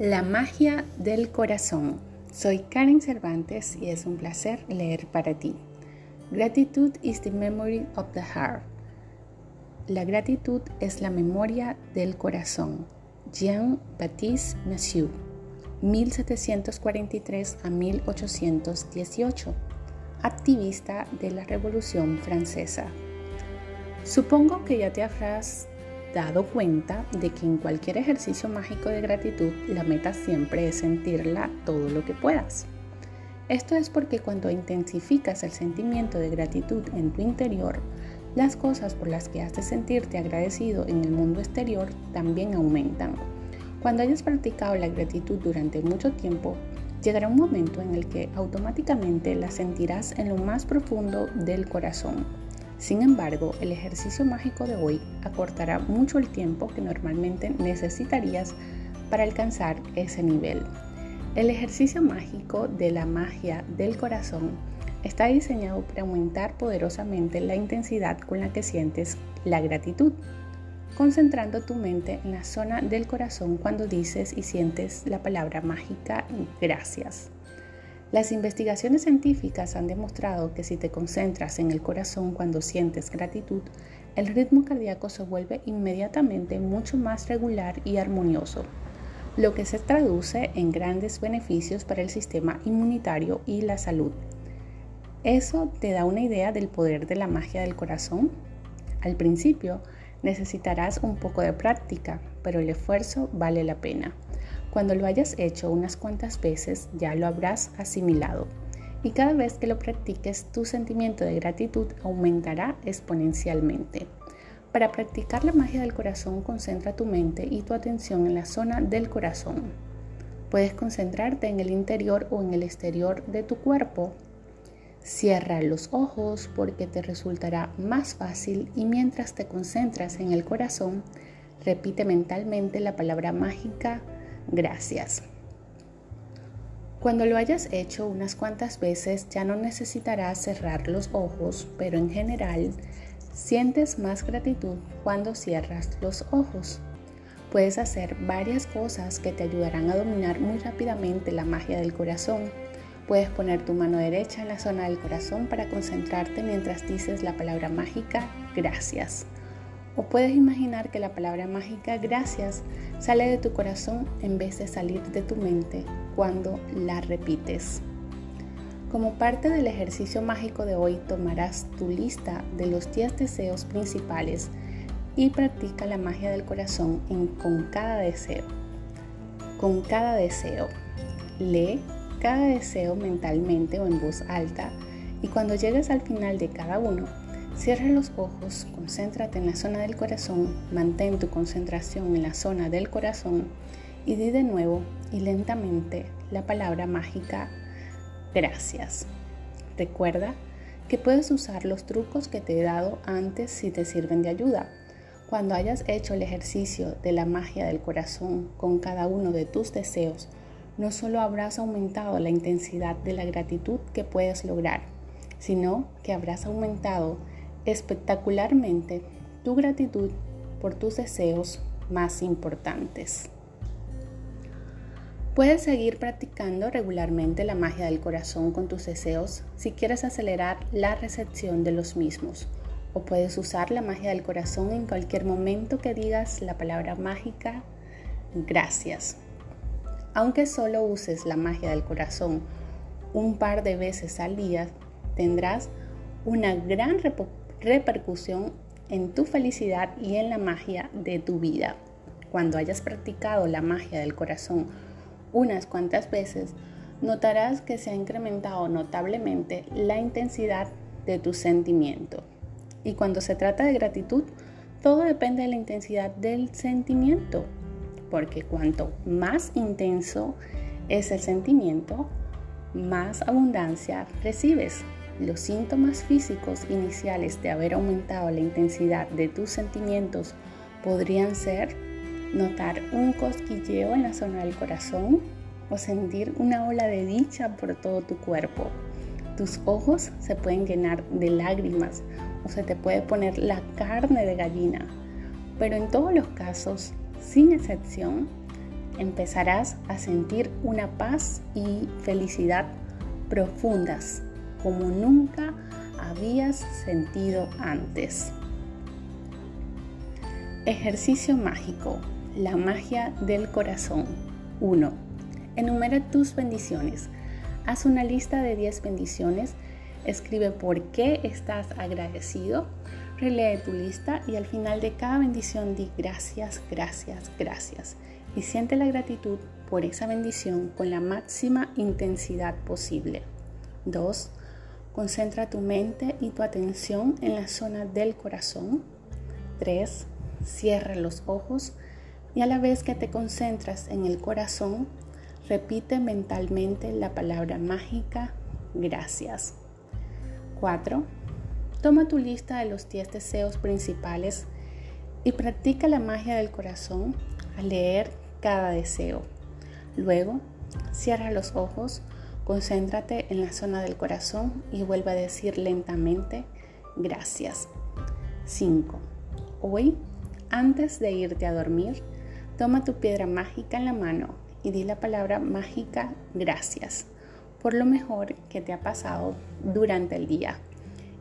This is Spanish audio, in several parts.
La magia del corazón. Soy Karen Cervantes y es un placer leer para ti. Gratitude is the memory of the heart. La gratitud es la memoria del corazón. Jean-Baptiste Massieu, 1743 a 1818, activista de la Revolución Francesa. Supongo que ya te habrás dado cuenta de que en cualquier ejercicio mágico de gratitud la meta siempre es sentirla todo lo que puedas. Esto es porque cuando intensificas el sentimiento de gratitud en tu interior, las cosas por las que has de sentirte agradecido en el mundo exterior también aumentan. Cuando hayas practicado la gratitud durante mucho tiempo, llegará un momento en el que automáticamente la sentirás en lo más profundo del corazón sin embargo, el ejercicio mágico de hoy acortará mucho el tiempo que normalmente necesitarías para alcanzar ese nivel. El ejercicio mágico de la magia del corazón está diseñado para aumentar poderosamente la intensidad con la que sientes la gratitud, concentrando tu mente en la zona del corazón cuando dices y sientes la palabra mágica gracias. Las investigaciones científicas han demostrado que si te concentras en el corazón cuando sientes gratitud, el ritmo cardíaco se vuelve inmediatamente mucho más regular y armonioso, lo que se traduce en grandes beneficios para el sistema inmunitario y la salud. ¿Eso te da una idea del poder de la magia del corazón? Al principio necesitarás un poco de práctica, pero el esfuerzo vale la pena. Cuando lo hayas hecho unas cuantas veces ya lo habrás asimilado y cada vez que lo practiques tu sentimiento de gratitud aumentará exponencialmente. Para practicar la magia del corazón concentra tu mente y tu atención en la zona del corazón. Puedes concentrarte en el interior o en el exterior de tu cuerpo. Cierra los ojos porque te resultará más fácil y mientras te concentras en el corazón, repite mentalmente la palabra mágica gracias. Cuando lo hayas hecho unas cuantas veces ya no necesitarás cerrar los ojos, pero en general sientes más gratitud cuando cierras los ojos. Puedes hacer varias cosas que te ayudarán a dominar muy rápidamente la magia del corazón. Puedes poner tu mano derecha en la zona del corazón para concentrarte mientras dices la palabra mágica gracias. O puedes imaginar que la palabra mágica gracias sale de tu corazón en vez de salir de tu mente cuando la repites. Como parte del ejercicio mágico de hoy tomarás tu lista de los 10 deseos principales y practica la magia del corazón con cada deseo. Con cada deseo. Lee cada deseo mentalmente o en voz alta y cuando llegues al final de cada uno, Cierra los ojos, concéntrate en la zona del corazón, mantén tu concentración en la zona del corazón y di de nuevo y lentamente la palabra mágica gracias. Recuerda que puedes usar los trucos que te he dado antes si te sirven de ayuda. Cuando hayas hecho el ejercicio de la magia del corazón con cada uno de tus deseos, no solo habrás aumentado la intensidad de la gratitud que puedes lograr, sino que habrás aumentado espectacularmente tu gratitud por tus deseos más importantes. Puedes seguir practicando regularmente la magia del corazón con tus deseos si quieres acelerar la recepción de los mismos. O puedes usar la magia del corazón en cualquier momento que digas la palabra mágica gracias. Aunque solo uses la magia del corazón un par de veces al día, tendrás una gran repercusión en tu felicidad y en la magia de tu vida. Cuando hayas practicado la magia del corazón unas cuantas veces, notarás que se ha incrementado notablemente la intensidad de tu sentimiento. Y cuando se trata de gratitud, todo depende de la intensidad del sentimiento, porque cuanto más intenso es el sentimiento, más abundancia recibes. Los síntomas físicos iniciales de haber aumentado la intensidad de tus sentimientos podrían ser notar un cosquilleo en la zona del corazón o sentir una ola de dicha por todo tu cuerpo. Tus ojos se pueden llenar de lágrimas o se te puede poner la carne de gallina. Pero en todos los casos, sin excepción, empezarás a sentir una paz y felicidad profundas como nunca habías sentido antes. Ejercicio mágico. La magia del corazón. 1. Enumera tus bendiciones. Haz una lista de 10 bendiciones. Escribe por qué estás agradecido. Relee tu lista y al final de cada bendición di gracias, gracias, gracias. Y siente la gratitud por esa bendición con la máxima intensidad posible. 2. Concentra tu mente y tu atención en la zona del corazón. 3. Cierra los ojos y a la vez que te concentras en el corazón, repite mentalmente la palabra mágica gracias. 4. Toma tu lista de los 10 deseos principales y practica la magia del corazón al leer cada deseo. Luego, cierra los ojos, concéntrate en la zona del corazón y vuelve a decir lentamente gracias. 5. Hoy, antes de irte a dormir, Toma tu piedra mágica en la mano y di la palabra mágica gracias por lo mejor que te ha pasado durante el día.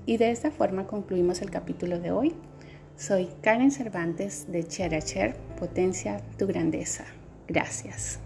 Y de esta forma concluimos el capítulo de hoy. Soy Karen Cervantes de Cher Potencia tu grandeza. Gracias.